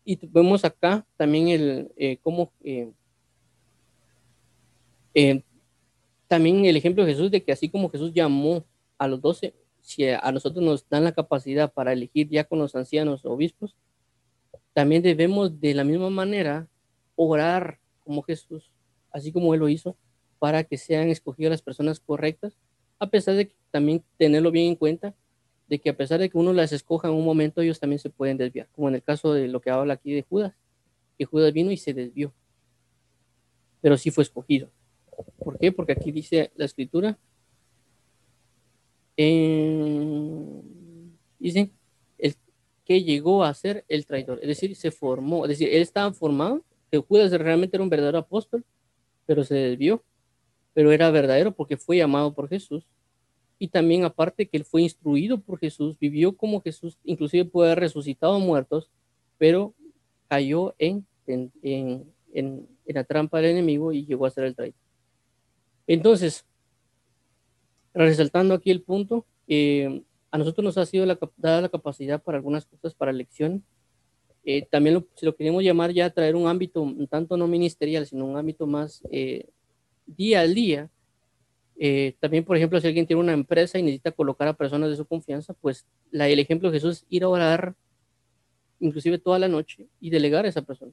Speaker 1: Y vemos acá también el eh, cómo eh, también el ejemplo de Jesús de que así como Jesús llamó a los doce, si a nosotros nos dan la capacidad para elegir ya con los ancianos obispos, también debemos de la misma manera orar como Jesús, así como Él lo hizo, para que sean escogidas las personas correctas, a pesar de que también tenerlo bien en cuenta, de que a pesar de que uno las escoja en un momento, ellos también se pueden desviar, como en el caso de lo que habla aquí de Judas, que Judas vino y se desvió, pero sí fue escogido. ¿Por qué? Porque aquí dice la escritura, dice el que llegó a ser el traidor, es decir, se formó, es decir, él estaba formado, que Judas realmente era un verdadero apóstol, pero se desvió, pero era verdadero porque fue llamado por Jesús. Y también aparte que él fue instruido por Jesús, vivió como Jesús, inclusive puede haber resucitado muertos, pero cayó en, en, en, en, la trampa del enemigo y llegó a ser el traidor. Entonces, resaltando aquí el punto, eh, a nosotros nos ha sido dada la capacidad para algunas cosas, para elección. Eh, también lo, si lo queremos llamar ya traer un ámbito tanto no ministerial, sino un ámbito más eh, día al día. Eh, también, por ejemplo, si alguien tiene una empresa y necesita colocar a personas de su confianza, pues la, el ejemplo de Jesús es ir a orar inclusive toda la noche y delegar a esa persona.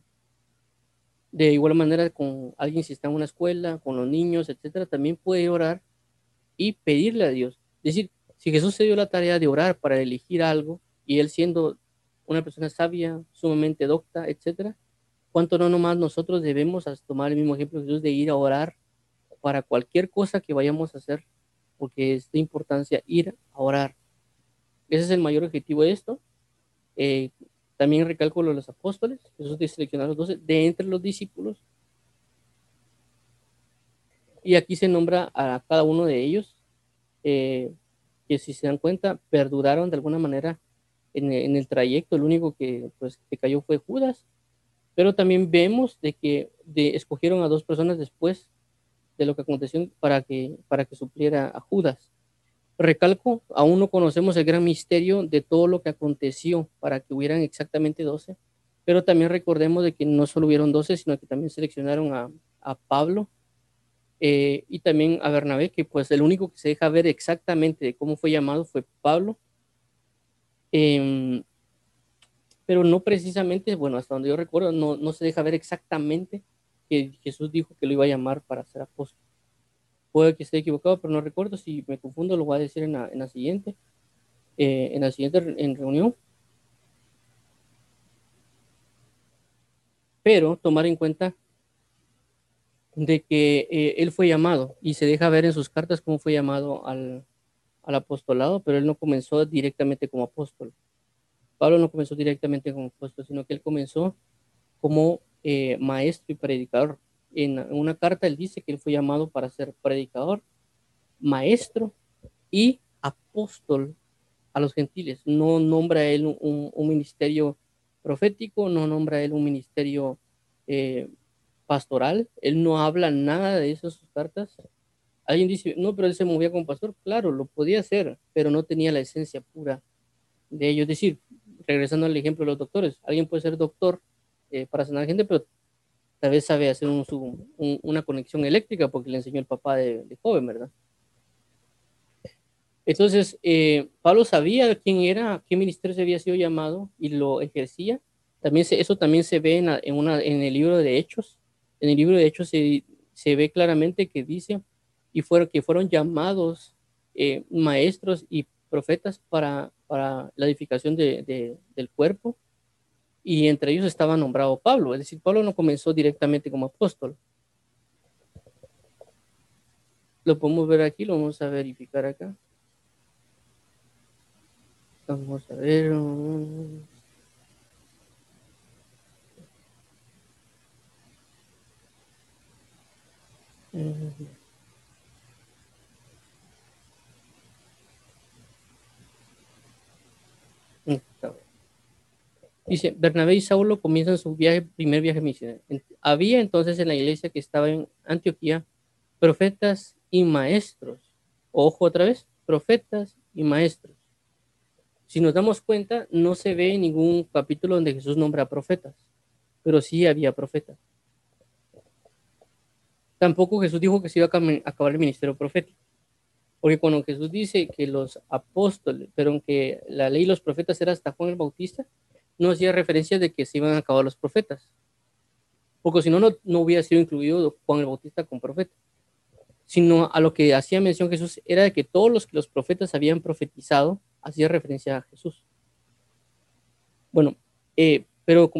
Speaker 1: De igual manera, con alguien si está en una escuela, con los niños, etcétera, también puede orar y pedirle a Dios. Es decir, si Jesús se dio la tarea de orar para elegir algo y él siendo una persona sabia, sumamente docta, etcétera, ¿cuánto no nomás nosotros debemos tomar el mismo ejemplo de Jesús de ir a orar para cualquier cosa que vayamos a hacer? Porque es de importancia ir a orar. Ese es el mayor objetivo de esto. Eh, también recalco los apóstoles, Jesús de los doce de entre los discípulos. Y aquí se nombra a cada uno de ellos, eh, que si se dan cuenta, perduraron de alguna manera en, el trayecto. El único que, pues, que cayó fue Judas. Pero también vemos de que escogieron a dos personas después de lo que aconteció para que, para que supliera a Judas. Recalco, aún no conocemos el gran misterio de todo lo que aconteció para que hubieran exactamente 12, pero también recordemos de que no solo hubieron 12, sino que también seleccionaron a, a Pablo eh, y también a Bernabé, que pues el único que se deja ver exactamente de cómo fue llamado fue Pablo. Eh, pero no precisamente, bueno, hasta donde yo recuerdo, no, no se deja ver exactamente que Jesús dijo que lo iba a llamar para ser apóstol. Puede que esté equivocado, pero no recuerdo. Si me confundo, lo voy a decir en la, en la siguiente, eh, en la siguiente en reunión. Pero tomar en cuenta de que eh, él fue llamado y se deja ver en sus cartas cómo fue llamado al, al apostolado, pero él no comenzó directamente como apóstol. Pablo no comenzó directamente como apóstol, sino que él comenzó como eh, maestro y predicador en una carta él dice que él fue llamado para ser predicador, maestro y apóstol a los gentiles. No nombra él un, un ministerio profético, no nombra él un ministerio eh, pastoral, él no habla nada de esas cartas. Alguien dice, no, pero él se movía como pastor. Claro, lo podía hacer, pero no tenía la esencia pura de ello. Es decir, regresando al ejemplo de los doctores, alguien puede ser doctor eh, para sanar gente, pero tal vez sabe hacer un, un, una conexión eléctrica porque le enseñó el papá de, joven, ¿verdad? Entonces, eh, Pablo sabía quién era, qué ministerio se había sido llamado y lo ejercía. También se, eso también se ve en, en, en, el libro de Hechos. En el libro de Hechos se, se ve claramente que dice y fueron, que fueron llamados eh, maestros y profetas para, para la edificación de, de, del cuerpo y entre ellos estaba nombrado Pablo, es decir, Pablo no comenzó directamente como apóstol. Lo podemos ver aquí, lo vamos a verificar acá. Vamos a ver. Dice, Bernabé y Saulo comienzan su viaje, primer viaje misionero. Había entonces en la iglesia que estaba en Antioquía profetas y maestros. Ojo otra vez, profetas y maestros. Si nos damos cuenta, no se ve ningún capítulo donde Jesús nombra profetas, pero sí había profetas. Tampoco Jesús dijo que se iba a acabar el ministerio profético. Porque cuando Jesús dice que los apóstoles, pero aunque la ley y los profetas era hasta Juan el Bautista, no hacía referencia de que se iban a acabar los profetas. Porque si no, no hubiera sido incluido Juan el Bautista como profeta. Sino a lo que hacía mención Jesús era de que todos los que los profetas habían profetizado hacía referencia a Jesús. Bueno, eh, pero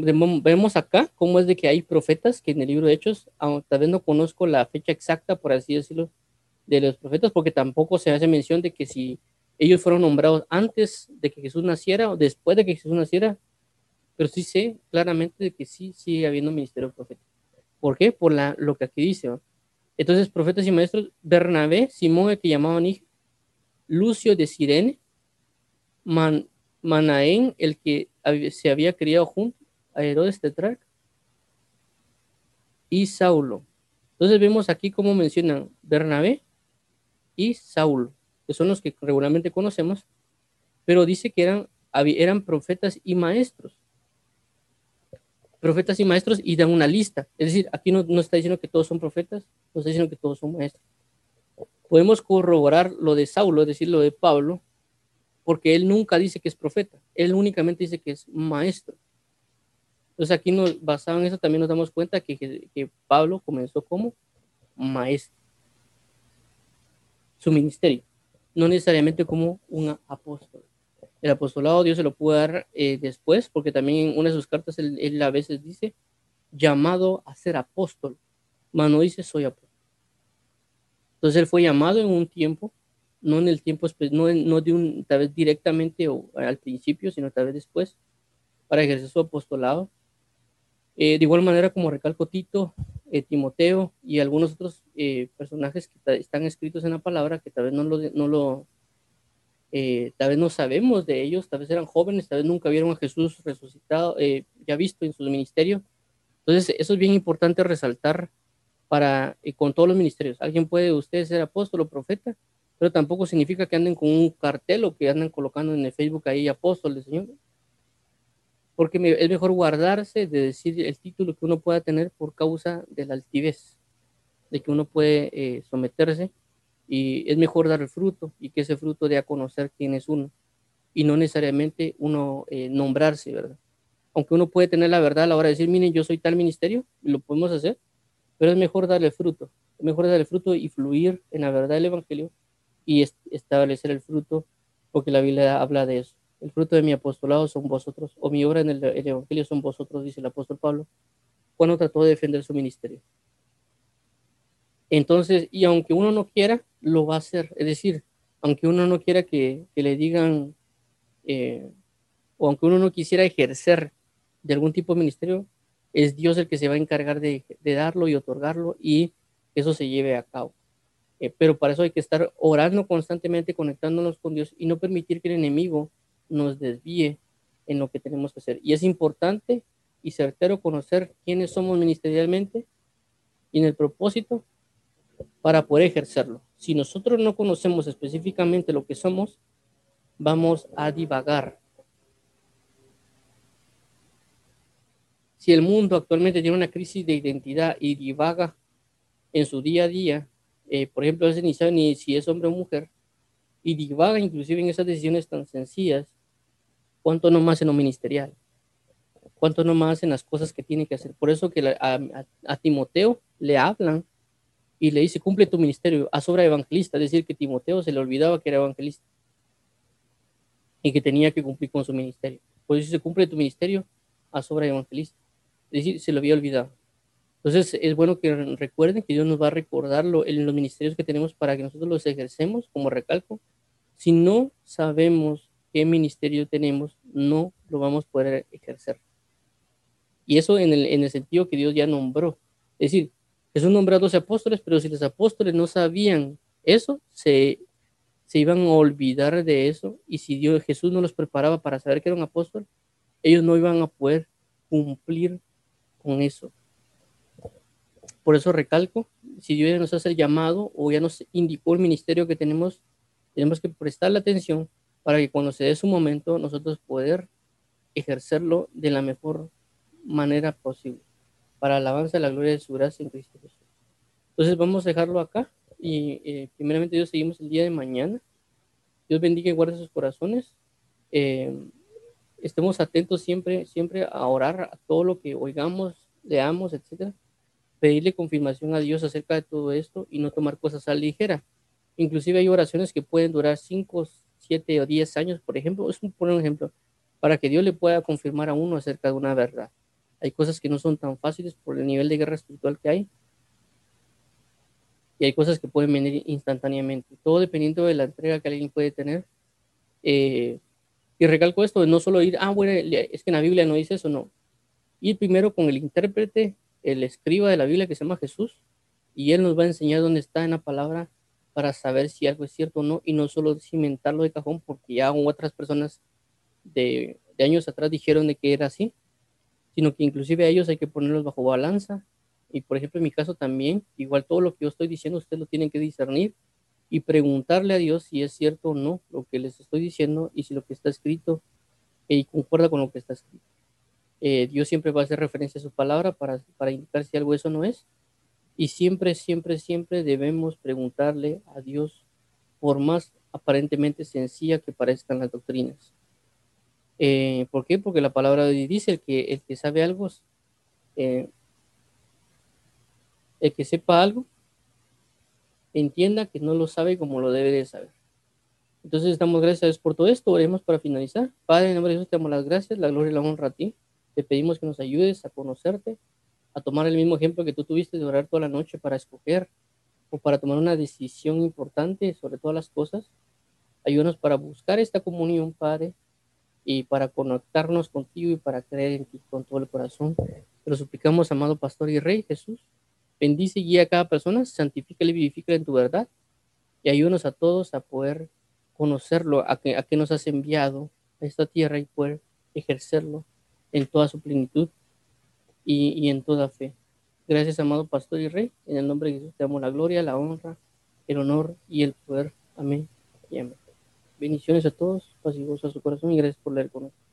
Speaker 1: vemos acá cómo es de que hay profetas que en el libro de Hechos, tal vez no conozco la fecha exacta, por así decirlo, de los profetas, porque tampoco se hace mención de que si ellos fueron nombrados antes de que Jesús naciera o después de que Jesús naciera, pero sí sé claramente de que sí sigue habiendo ministerio profético. ¿Por qué? Por lo que aquí dice. Entonces, profetas y maestros, Bernabé, Simón, que llamaban Lucio de Sirene, Man, Manaén, el que se había criado junto a Herodes Tetrarca, y Saulo. Entonces vemos aquí cómo mencionan Bernabé y Saulo, que son los que regularmente conocemos, pero dice que eran, eran profetas y maestros. Profetas y maestros y dan una lista. Es decir, aquí no, no está diciendo que todos son profetas, no está diciendo que todos son maestros. Podemos corroborar lo de Saulo, es decir, lo de Pablo, porque él nunca dice que es profeta, él únicamente dice que es maestro. Entonces aquí nos, basado en eso también nos damos cuenta que, que, Pablo comenzó como maestro, su ministerio, no necesariamente como un apóstol. El apostolado Dios se lo puede dar eh, después, porque también en una de sus cartas él, él, a veces dice, llamado a ser apóstol, mas no dice soy apóstol. Entonces él fue llamado en un tiempo no en el tiempo, no, no de un, tal vez directamente o al principio, sino tal vez después, para ejercer su apostolado. Eh, de igual manera, como recalco Tito, eh, Timoteo y algunos otros eh, personajes que están escritos en la palabra, que tal vez no lo, no lo tal vez no sabemos de ellos, tal vez eran jóvenes, tal vez nunca vieron a Jesús resucitado, ya visto en su ministerio. Entonces, eso es bien importante resaltar para, con todos los ministerios. Alguien puede usted ser apóstol o profeta, pero tampoco significa que anden con un cartel o que anden colocando en el Facebook ahí apóstoles, Señor. Porque es mejor guardarse de decir el título que uno pueda tener por causa de la altivez, de que uno puede eh, someterse y es mejor dar el fruto y que ese fruto dé a conocer quién es uno y no necesariamente uno eh, nombrarse, ¿verdad? Aunque uno puede tener la verdad a la hora de decir, miren, yo soy tal ministerio, y lo podemos hacer, pero es mejor darle fruto, es mejor darle fruto y fluir en la verdad del Evangelio y establecer el fruto, porque la Biblia habla de eso. El fruto de mi apostolado son vosotros, o mi obra en el, Evangelio son vosotros, dice el apóstol Pablo, cuando trató de defender su ministerio. Entonces, y aunque uno no quiera, lo va a hacer. Es decir, aunque uno no quiera que, le digan, eh, o aunque uno no quisiera ejercer de algún tipo de ministerio, es Dios el que se va a encargar de, de darlo y otorgarlo y eso se lleve a cabo. Eh, pero para eso hay que estar orando constantemente, conectándonos con Dios y no permitir que el enemigo nos desvíe en lo que tenemos que hacer. Y es importante y certero conocer quiénes somos ministerialmente y en el propósito para poder ejercerlo. Si nosotros no conocemos específicamente lo que somos, vamos a divagar. Si el mundo actualmente tiene una crisis de identidad y divaga en su día a día, eh, por ejemplo, a veces ni sabe ni si es hombre o mujer, y divaga inclusive en esas decisiones tan sencillas, cuánto no más en lo ministerial, cuánto no más en las cosas que tiene que hacer. Por eso que a, Timoteo le hablan y le dice, cumple tu ministerio, a obra evangelista, es decir, que Timoteo se le olvidaba que era evangelista y que tenía que cumplir con su ministerio. Por eso se cumple tu ministerio, a obra evangelista. Es decir, se lo había olvidado. Entonces es bueno que recuerden que Dios nos va a recordarlo en los ministerios que tenemos para que nosotros los ejercemos, como recalco. Si no sabemos qué ministerio tenemos, no lo vamos a poder ejercer. Y eso en el, en sentido que Dios ya nombró. Es decir, Jesús nombró a 12 apóstoles, pero si los apóstoles no sabían eso, se, se iban a olvidar de eso. Y si Dios, Jesús no los preparaba para saber que era un apóstol, ellos no iban a poder cumplir con eso. Por eso recalco, si Dios ya nos hace el llamado o ya nos indicó el ministerio que tenemos, Tenemos que prestarle atención para que cuando se dé su momento nosotros poder ejercerlo de la mejor manera posible para alabanza de la gloria de su gracia en Cristo Jesús. Entonces vamos a dejarlo acá y eh, primeramente Dios seguimos el día de mañana. Dios bendiga y guarde sus corazones. Eh, estemos atentos siempre, siempre a orar a todo lo que oigamos, leamos, etcétera. Pedirle confirmación a Dios acerca de todo esto y no tomar cosas a la ligera. Inclusive hay oraciones que pueden durar 5, 7 o 10 años, por ejemplo. Es un, por ejemplo, para que Dios le pueda confirmar a uno acerca de una verdad. Hay cosas que no son tan fáciles por el nivel de guerra espiritual que hay, y hay cosas que pueden venir instantáneamente, todo dependiendo de la entrega que alguien puede tener. Eh, y recalco esto, no solo ir, ah, bueno, es que en la Biblia no dice eso, no. Ir primero con el intérprete, el escriba de la Biblia que se llama Jesús, y él nos va a enseñar dónde está en la palabra para saber si algo es cierto o no, y no solo cimentarlo de cajón, porque ya otras personas de, de años atrás dijeron de que era así, sino que inclusive a ellos hay que ponerlos bajo balanza y por ejemplo, en mi caso también, igual todo lo que yo estoy diciendo, ustedes lo tienen que discernir y preguntarle a Dios si es cierto o no lo que les estoy diciendo y si lo que está escrito concuerda con lo que está escrito. Eh, Dios siempre va a hacer referencia a su palabra para, para indicar si algo eso no es. Y siempre, siempre, siempre debemos preguntarle a Dios por más aparentemente sencilla que parezcan las doctrinas. Eh, ¿Por qué? Porque la palabra dice que el que sabe algo eh, el que sepa algo, entienda que no lo sabe como lo debe de saber. Entonces estamos gracias a Dios por todo esto. Oremos para finalizar. Padre, en nombre de Jesús te damos las gracias, la gloria y la honra a ti. Te pedimos que nos ayudes a conocerte, a tomar el mismo ejemplo que tú tuviste de orar toda la noche para escoger o para tomar una decisión importante sobre todas las cosas. Ayúdanos para buscar esta comunión, Padre, y para conectarnos contigo y para creer en ti con todo el corazón. Te lo suplicamos, amado Pastor y Rey Jesús. Bendice y guía a cada persona, santifica y vivifica en tu verdad y ayúdanos a todos a poder conocerlo, a que, a que nos has enviado a esta tierra y poder ejercerlo en toda su plenitud y, y en toda fe. Gracias, amado Pastor y Rey. En el nombre de Jesús te damos la gloria, la honra, el honor y el poder. Amén y amén. Bendiciones a todos, paz y a su corazón y gracias por leer con nosotros.